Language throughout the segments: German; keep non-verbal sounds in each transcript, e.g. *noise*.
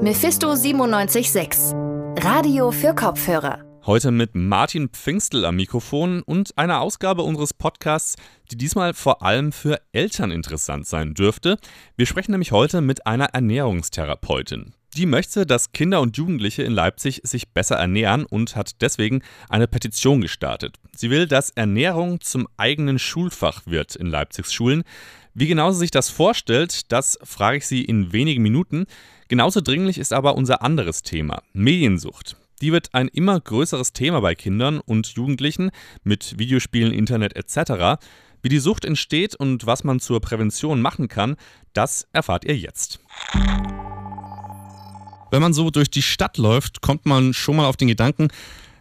Mephisto 976. Radio für Kopfhörer. Heute mit Martin Pfingstel am Mikrofon und einer Ausgabe unseres Podcasts, die diesmal vor allem für Eltern interessant sein dürfte. Wir sprechen nämlich heute mit einer Ernährungstherapeutin. Die möchte, dass Kinder und Jugendliche in Leipzig sich besser ernähren und hat deswegen eine Petition gestartet. Sie will, dass Ernährung zum eigenen Schulfach wird in Leipzigs Schulen. Wie genau sie sich das vorstellt, das frage ich sie in wenigen Minuten. Genauso dringlich ist aber unser anderes Thema, Mediensucht. Die wird ein immer größeres Thema bei Kindern und Jugendlichen mit Videospielen, Internet etc. Wie die Sucht entsteht und was man zur Prävention machen kann, das erfahrt ihr jetzt. Wenn man so durch die Stadt läuft, kommt man schon mal auf den Gedanken,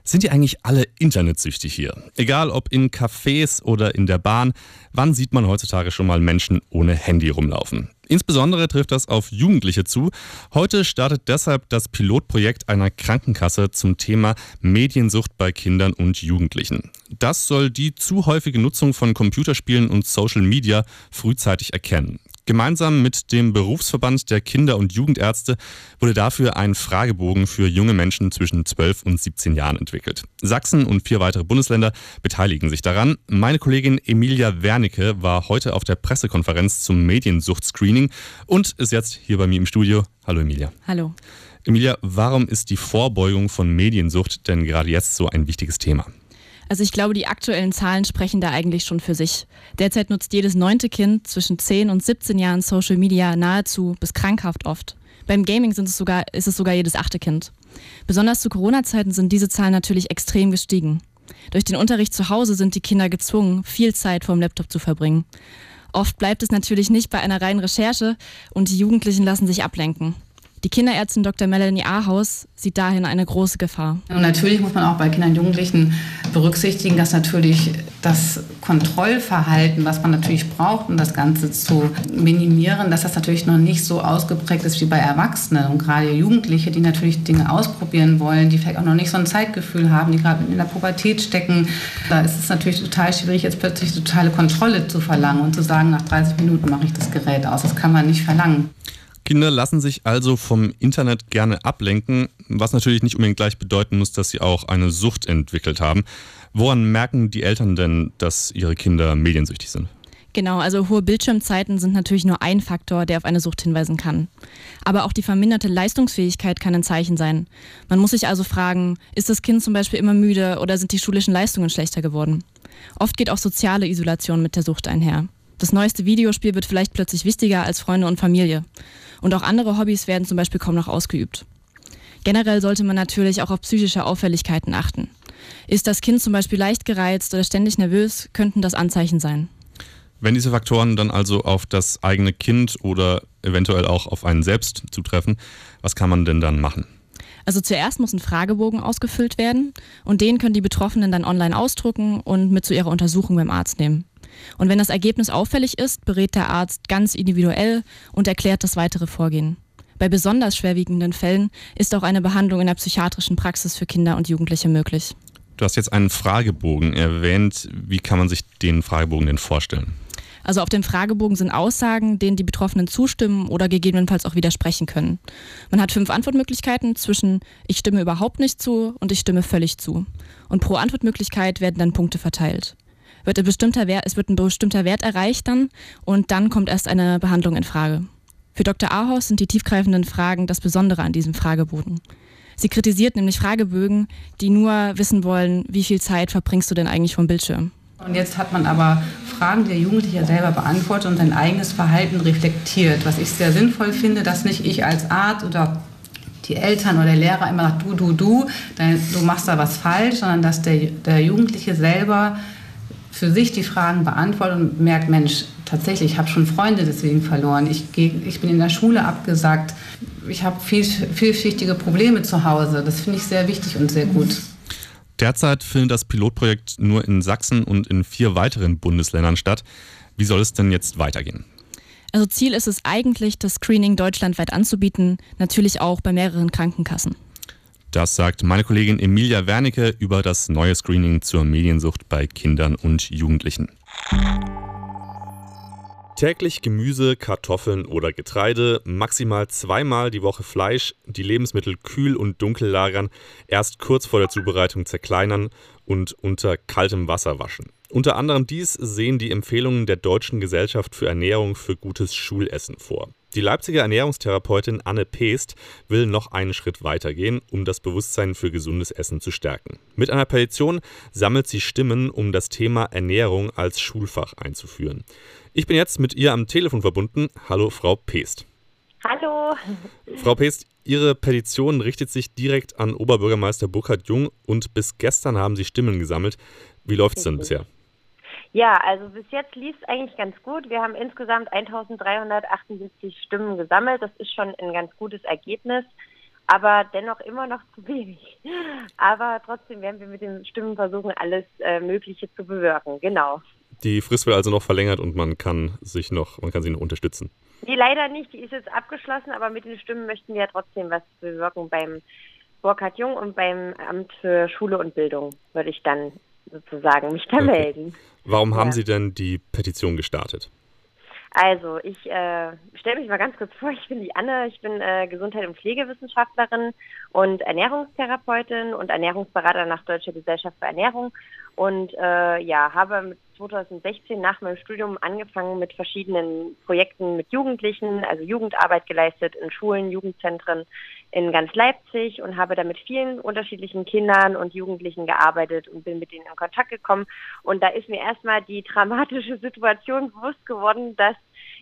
sind die eigentlich alle internetsüchtig hier? Egal ob in Cafés oder in der Bahn, wann sieht man heutzutage schon mal Menschen ohne Handy rumlaufen? Insbesondere trifft das auf Jugendliche zu. Heute startet deshalb das Pilotprojekt einer Krankenkasse zum Thema Mediensucht bei Kindern und Jugendlichen. Das soll die zu häufige Nutzung von Computerspielen und Social Media frühzeitig erkennen. Gemeinsam mit dem Berufsverband der Kinder- und Jugendärzte wurde dafür ein Fragebogen für junge Menschen zwischen 12 und 17 Jahren entwickelt. Sachsen und vier weitere Bundesländer beteiligen sich daran. Meine Kollegin Emilia Wernicke war heute auf der Pressekonferenz zum Mediensucht-Screening und ist jetzt hier bei mir im Studio. Hallo Emilia. Hallo. Emilia, warum ist die Vorbeugung von Mediensucht denn gerade jetzt so ein wichtiges Thema? Also ich glaube, die aktuellen Zahlen sprechen da eigentlich schon für sich. Derzeit nutzt jedes neunte Kind zwischen 10 und 17 Jahren Social Media nahezu bis krankhaft oft. Beim Gaming sind es sogar, ist es sogar jedes achte Kind. Besonders zu Corona-Zeiten sind diese Zahlen natürlich extrem gestiegen. Durch den Unterricht zu Hause sind die Kinder gezwungen, viel Zeit vor dem Laptop zu verbringen. Oft bleibt es natürlich nicht bei einer reinen Recherche und die Jugendlichen lassen sich ablenken. Die Kinderärztin Dr. Melanie Ahaus sieht dahin eine große Gefahr. Und natürlich muss man auch bei Kindern und Jugendlichen berücksichtigen, dass natürlich das Kontrollverhalten, was man natürlich braucht, um das Ganze zu minimieren, dass das natürlich noch nicht so ausgeprägt ist wie bei Erwachsenen. Und gerade Jugendliche, die natürlich Dinge ausprobieren wollen, die vielleicht auch noch nicht so ein Zeitgefühl haben, die gerade in der Pubertät stecken, da ist es natürlich total schwierig, jetzt plötzlich totale Kontrolle zu verlangen und zu sagen, nach 30 Minuten mache ich das Gerät aus. Das kann man nicht verlangen. Kinder lassen sich also vom Internet gerne ablenken, was natürlich nicht unbedingt gleich bedeuten muss, dass sie auch eine Sucht entwickelt haben. Woran merken die Eltern denn, dass ihre Kinder mediensüchtig sind? Genau, also hohe Bildschirmzeiten sind natürlich nur ein Faktor, der auf eine Sucht hinweisen kann. Aber auch die verminderte Leistungsfähigkeit kann ein Zeichen sein. Man muss sich also fragen, ist das Kind zum Beispiel immer müde oder sind die schulischen Leistungen schlechter geworden? Oft geht auch soziale Isolation mit der Sucht einher. Das neueste Videospiel wird vielleicht plötzlich wichtiger als Freunde und Familie. Und auch andere Hobbys werden zum Beispiel kaum noch ausgeübt. Generell sollte man natürlich auch auf psychische Auffälligkeiten achten. Ist das Kind zum Beispiel leicht gereizt oder ständig nervös, könnten das Anzeichen sein. Wenn diese Faktoren dann also auf das eigene Kind oder eventuell auch auf einen selbst zutreffen, was kann man denn dann machen? Also zuerst muss ein Fragebogen ausgefüllt werden und den können die Betroffenen dann online ausdrucken und mit zu ihrer Untersuchung beim Arzt nehmen. Und wenn das Ergebnis auffällig ist, berät der Arzt ganz individuell und erklärt das weitere Vorgehen. Bei besonders schwerwiegenden Fällen ist auch eine Behandlung in der psychiatrischen Praxis für Kinder und Jugendliche möglich. Du hast jetzt einen Fragebogen erwähnt. Wie kann man sich den Fragebogen denn vorstellen? Also auf dem Fragebogen sind Aussagen, denen die Betroffenen zustimmen oder gegebenenfalls auch widersprechen können. Man hat fünf Antwortmöglichkeiten zwischen ich stimme überhaupt nicht zu und ich stimme völlig zu. Und pro Antwortmöglichkeit werden dann Punkte verteilt wird ein bestimmter Wert, es wird ein bestimmter Wert erreicht dann und dann kommt erst eine Behandlung in Frage. Für Dr. Ahaus sind die tiefgreifenden Fragen das Besondere an diesem Fragebogen. Sie kritisiert nämlich Fragebögen, die nur wissen wollen, wie viel Zeit verbringst du denn eigentlich vom Bildschirm. Und jetzt hat man aber Fragen der Jugendlichen selber beantwortet und sein eigenes Verhalten reflektiert, was ich sehr sinnvoll finde, dass nicht ich als Arzt oder die Eltern oder der Lehrer immer sagt, du, du, du, du machst da was falsch, sondern dass der, der Jugendliche selber für sich die Fragen beantwortet und merkt, Mensch, tatsächlich, ich habe schon Freunde deswegen verloren. Ich, geh, ich bin in der Schule abgesagt. Ich habe viel, vielschichtige Probleme zu Hause. Das finde ich sehr wichtig und sehr gut. Derzeit findet das Pilotprojekt nur in Sachsen und in vier weiteren Bundesländern statt. Wie soll es denn jetzt weitergehen? Also Ziel ist es eigentlich, das Screening deutschlandweit anzubieten, natürlich auch bei mehreren Krankenkassen. Das sagt meine Kollegin Emilia Wernicke über das neue Screening zur Mediensucht bei Kindern und Jugendlichen. Täglich Gemüse, Kartoffeln oder Getreide, maximal zweimal die Woche Fleisch, die Lebensmittel kühl und dunkel lagern, erst kurz vor der Zubereitung zerkleinern und unter kaltem Wasser waschen. Unter anderem dies sehen die Empfehlungen der Deutschen Gesellschaft für Ernährung für gutes Schulessen vor. Die Leipziger Ernährungstherapeutin Anne Peest will noch einen Schritt weitergehen, um das Bewusstsein für gesundes Essen zu stärken. Mit einer Petition sammelt sie Stimmen, um das Thema Ernährung als Schulfach einzuführen. Ich bin jetzt mit ihr am Telefon verbunden. Hallo, Frau Peest. Hallo. Frau Peest, Ihre Petition richtet sich direkt an Oberbürgermeister Burkhard Jung und bis gestern haben Sie Stimmen gesammelt. Wie läuft es denn bisher? Ja, also bis jetzt lief es eigentlich ganz gut. Wir haben insgesamt 1378 Stimmen gesammelt. Das ist schon ein ganz gutes Ergebnis, aber dennoch immer noch zu wenig. Aber trotzdem werden wir mit den Stimmen versuchen, alles äh, Mögliche zu bewirken. Genau. Die Frist wird also noch verlängert und man kann sich noch, man kann sie noch unterstützen. Die leider nicht, die ist jetzt abgeschlossen, aber mit den Stimmen möchten wir ja trotzdem was bewirken beim Burkhard Jung und beim Amt für Schule und Bildung würde ich dann sozusagen mich da okay. melden. Warum haben ja. Sie denn die Petition gestartet? Also, ich äh, stelle mich mal ganz kurz vor. Ich bin die Anne, ich bin äh, Gesundheit- und Pflegewissenschaftlerin und Ernährungstherapeutin und Ernährungsberater nach Deutscher Gesellschaft für Ernährung und äh, ja, habe mit 2016 nach meinem Studium angefangen mit verschiedenen Projekten mit Jugendlichen, also Jugendarbeit geleistet in Schulen, Jugendzentren in ganz Leipzig und habe da mit vielen unterschiedlichen Kindern und Jugendlichen gearbeitet und bin mit denen in Kontakt gekommen. Und da ist mir erstmal die dramatische Situation bewusst geworden, dass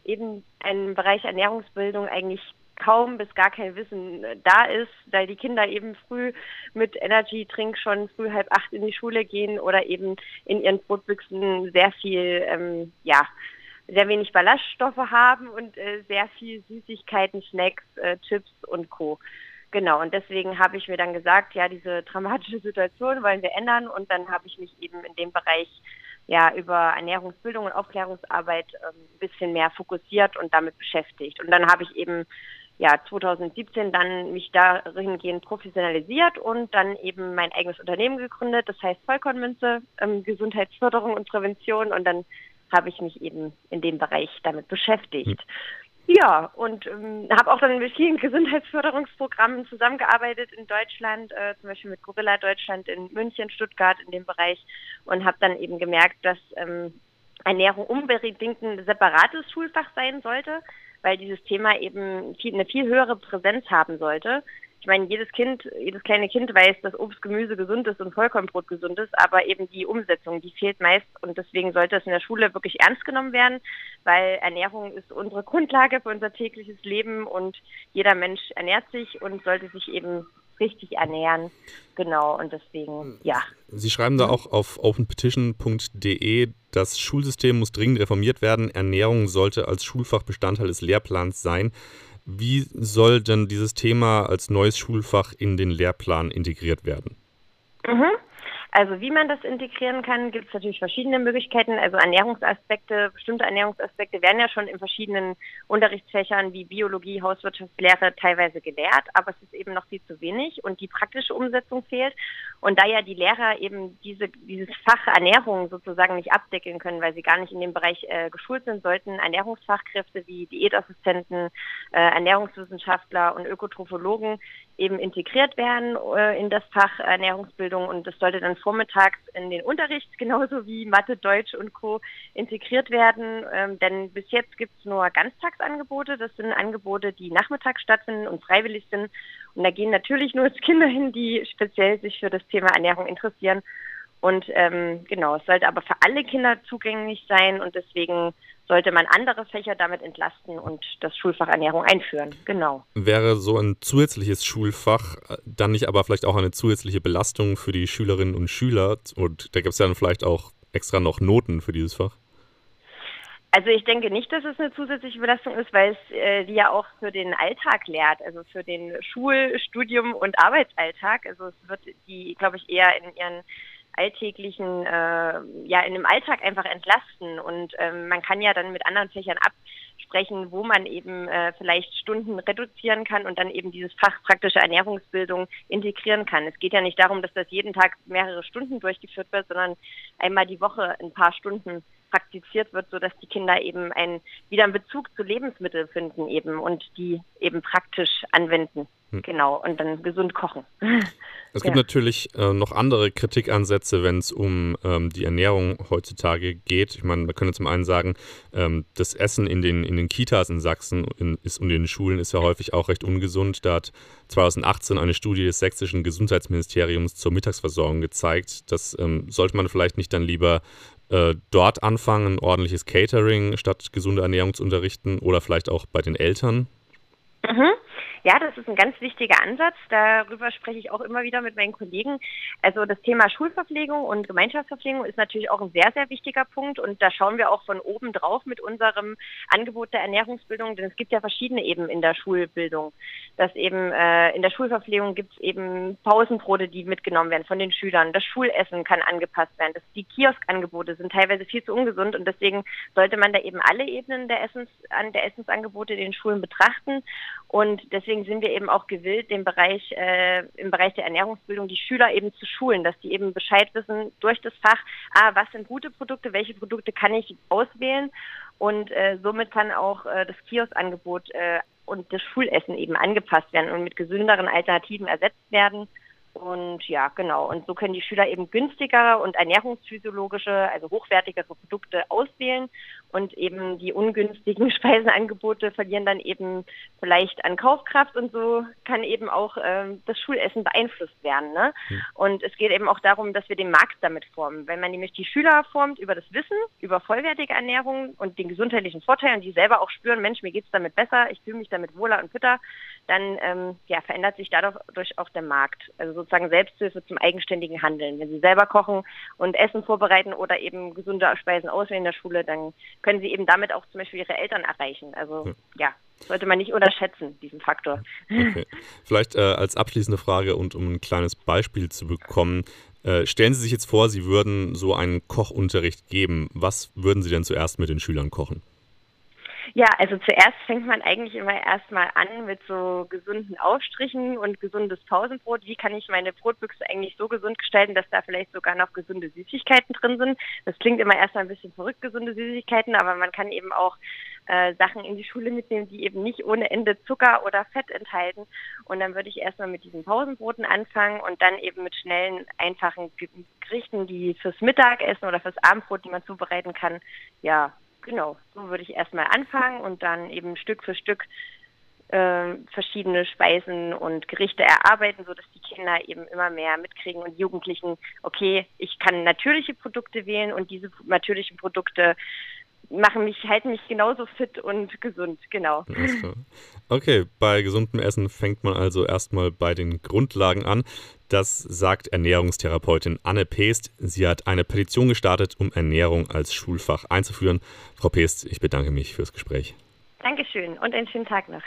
eben ein Bereich Ernährungsbildung eigentlich kaum bis gar kein Wissen äh, da ist, weil die Kinder eben früh mit Energy Drink schon früh halb acht in die Schule gehen oder eben in ihren Brotbüchsen sehr viel, ähm, ja, sehr wenig Ballaststoffe haben und äh, sehr viel Süßigkeiten, Snacks, äh, Chips und Co. Genau, und deswegen habe ich mir dann gesagt, ja, diese dramatische Situation wollen wir ändern und dann habe ich mich eben in dem Bereich ja über Ernährungsbildung und Aufklärungsarbeit ähm, ein bisschen mehr fokussiert und damit beschäftigt. Und dann habe ich eben ja 2017 dann mich dahingehend professionalisiert und dann eben mein eigenes Unternehmen gegründet, das heißt Vollkornmünze, ähm, Gesundheitsförderung und Prävention und dann habe ich mich eben in dem Bereich damit beschäftigt. Hm. Ja, und ähm, habe auch dann mit vielen Gesundheitsförderungsprogrammen zusammengearbeitet in Deutschland, äh, zum Beispiel mit Gorilla Deutschland in München, Stuttgart in dem Bereich und habe dann eben gemerkt, dass ähm, Ernährung unbedingt ein separates Schulfach sein sollte, weil dieses Thema eben viel, eine viel höhere Präsenz haben sollte. Ich meine, jedes Kind, jedes kleine Kind weiß, dass Obst, Gemüse gesund ist und Vollkornbrot gesund ist, aber eben die Umsetzung, die fehlt meist. Und deswegen sollte es in der Schule wirklich ernst genommen werden, weil Ernährung ist unsere Grundlage für unser tägliches Leben und jeder Mensch ernährt sich und sollte sich eben richtig ernähren. Genau, und deswegen, ja. Sie schreiben da auch auf openpetition.de, das Schulsystem muss dringend reformiert werden. Ernährung sollte als Schulfach Bestandteil des Lehrplans sein. Wie soll denn dieses Thema als neues Schulfach in den Lehrplan integriert werden? Mhm. Also wie man das integrieren kann, gibt es natürlich verschiedene Möglichkeiten. Also Ernährungsaspekte, bestimmte Ernährungsaspekte werden ja schon in verschiedenen Unterrichtsfächern wie Biologie, Hauswirtschaftslehre teilweise gelehrt, aber es ist eben noch viel zu wenig und die praktische Umsetzung fehlt. Und da ja die Lehrer eben diese, dieses Fach Ernährung sozusagen nicht abdecken können, weil sie gar nicht in dem Bereich äh, geschult sind, sollten Ernährungsfachkräfte wie Diätassistenten, äh, Ernährungswissenschaftler und Ökotrophologen eben integriert werden äh, in das Fach Ernährungsbildung und das sollte dann vormittags in den Unterricht *laughs* genauso wie Mathe, Deutsch und Co. integriert werden. Ähm, denn bis jetzt gibt es nur Ganztagsangebote. Das sind Angebote, die nachmittags stattfinden und freiwillig sind. Und da gehen natürlich nur Kinder hin, die speziell sich für das Thema Ernährung interessieren. Und ähm, genau, es sollte aber für alle Kinder zugänglich sein und deswegen sollte man andere Fächer damit entlasten und das Schulfach Ernährung einführen. Genau. Wäre so ein zusätzliches Schulfach äh, dann nicht aber vielleicht auch eine zusätzliche Belastung für die Schülerinnen und Schüler? Und da gibt es ja dann vielleicht auch extra noch Noten für dieses Fach? Also ich denke nicht, dass es eine zusätzliche Belastung ist, weil es äh, die ja auch für den Alltag lehrt, also für den Schul-, Studium- und Arbeitsalltag. Also es wird die, glaube ich, eher in ihren alltäglichen, äh, ja, in dem Alltag einfach entlasten. Und ähm, man kann ja dann mit anderen Fächern absprechen, wo man eben äh, vielleicht Stunden reduzieren kann und dann eben dieses Fach praktische Ernährungsbildung integrieren kann. Es geht ja nicht darum, dass das jeden Tag mehrere Stunden durchgeführt wird, sondern einmal die Woche ein paar Stunden praktiziert wird, sodass die Kinder eben einen, wieder einen Bezug zu Lebensmitteln finden eben und die eben praktisch anwenden. Hm. Genau, und dann gesund kochen. *laughs* Es gibt ja. natürlich äh, noch andere Kritikansätze, wenn es um ähm, die Ernährung heutzutage geht. Ich meine, wir können zum einen sagen, ähm, das Essen in den, in den Kitas in Sachsen in, ist, und in den Schulen ist ja häufig auch recht ungesund. Da hat 2018 eine Studie des sächsischen Gesundheitsministeriums zur Mittagsversorgung gezeigt. Das ähm, sollte man vielleicht nicht dann lieber äh, dort anfangen, ordentliches Catering statt gesunde Ernährung zu unterrichten oder vielleicht auch bei den Eltern? Mhm. Ja, das ist ein ganz wichtiger Ansatz. Darüber spreche ich auch immer wieder mit meinen Kollegen. Also das Thema Schulverpflegung und Gemeinschaftsverpflegung ist natürlich auch ein sehr, sehr wichtiger Punkt. Und da schauen wir auch von oben drauf mit unserem Angebot der Ernährungsbildung, denn es gibt ja verschiedene eben in der Schulbildung. Dass eben äh, in der Schulverpflegung gibt es eben Pausenbrote, die mitgenommen werden von den Schülern. Das Schulessen kann angepasst werden. Das, die Kioskangebote sind teilweise viel zu ungesund und deswegen sollte man da eben alle Ebenen der Essens, an der Essensangebote in den Schulen betrachten. Und deswegen deswegen sind wir eben auch gewillt, den Bereich, äh, im Bereich der Ernährungsbildung die Schüler eben zu schulen, dass die eben Bescheid wissen durch das Fach, ah, was sind gute Produkte, welche Produkte kann ich auswählen und äh, somit kann auch äh, das Kioskangebot äh, und das Schulessen eben angepasst werden und mit gesünderen Alternativen ersetzt werden. Und ja, genau. Und so können die Schüler eben günstigere und ernährungsphysiologische, also hochwertigere Produkte auswählen und eben die ungünstigen *laughs* Speisenangebote verlieren dann eben vielleicht an Kaufkraft und so kann eben auch ähm, das Schulessen beeinflusst werden. Ne? Mhm. Und es geht eben auch darum, dass wir den Markt damit formen. Wenn man nämlich die Schüler formt über das Wissen, über vollwertige Ernährung und den gesundheitlichen Vorteil und die selber auch spüren, Mensch, mir geht's damit besser, ich fühle mich damit wohler und fitter, dann ähm, ja, verändert sich dadurch auch der Markt. Also sozusagen Selbsthilfe zum eigenständigen Handeln. Wenn Sie selber kochen und Essen vorbereiten oder eben gesunde Speisen auswählen in der Schule, dann können Sie eben damit auch zum Beispiel Ihre Eltern erreichen. Also ja, ja sollte man nicht unterschätzen, diesen Faktor. Okay. Vielleicht äh, als abschließende Frage und um ein kleines Beispiel zu bekommen. Äh, stellen Sie sich jetzt vor, Sie würden so einen Kochunterricht geben. Was würden Sie denn zuerst mit den Schülern kochen? Ja, also zuerst fängt man eigentlich immer erstmal an mit so gesunden Aufstrichen und gesundes Pausenbrot. Wie kann ich meine Brotbüchse eigentlich so gesund gestalten, dass da vielleicht sogar noch gesunde Süßigkeiten drin sind? Das klingt immer erstmal ein bisschen verrückt, gesunde Süßigkeiten, aber man kann eben auch äh, Sachen in die Schule mitnehmen, die eben nicht ohne Ende Zucker oder Fett enthalten. Und dann würde ich erstmal mit diesen Pausenbroten anfangen und dann eben mit schnellen, einfachen Gerichten, die fürs Mittagessen oder fürs Abendbrot, die man zubereiten kann, ja, genau, so würde ich erstmal anfangen und dann eben Stück für Stück äh, verschiedene Speisen und Gerichte erarbeiten, sodass die Kinder eben immer mehr mitkriegen und Jugendlichen, okay, ich kann natürliche Produkte wählen und diese natürlichen Produkte machen mich, halten mich genauso fit und gesund, genau. Okay, bei gesundem Essen fängt man also erstmal bei den Grundlagen an. Das sagt Ernährungstherapeutin Anne Peest. Sie hat eine Petition gestartet, um Ernährung als Schulfach einzuführen. Frau Peest, ich bedanke mich fürs Gespräch. Dankeschön und einen schönen Tag noch.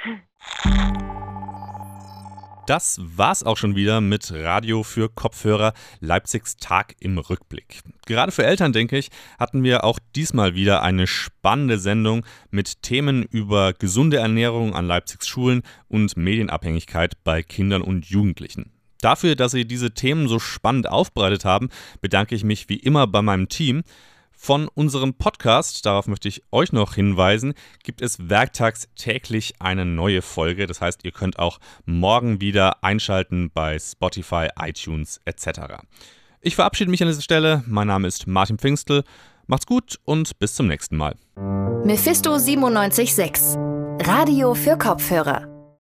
Das war's auch schon wieder mit Radio für Kopfhörer Leipzigs Tag im Rückblick. Gerade für Eltern, denke ich, hatten wir auch diesmal wieder eine spannende Sendung mit Themen über gesunde Ernährung an Leipzigs Schulen und Medienabhängigkeit bei Kindern und Jugendlichen. Dafür, dass Sie diese Themen so spannend aufbereitet haben, bedanke ich mich wie immer bei meinem Team. Von unserem Podcast, darauf möchte ich euch noch hinweisen, gibt es werktags täglich eine neue Folge. Das heißt, ihr könnt auch morgen wieder einschalten bei Spotify, iTunes etc. Ich verabschiede mich an dieser Stelle. Mein Name ist Martin Pfingstel. Macht's gut und bis zum nächsten Mal. Mephisto 976 Radio für Kopfhörer.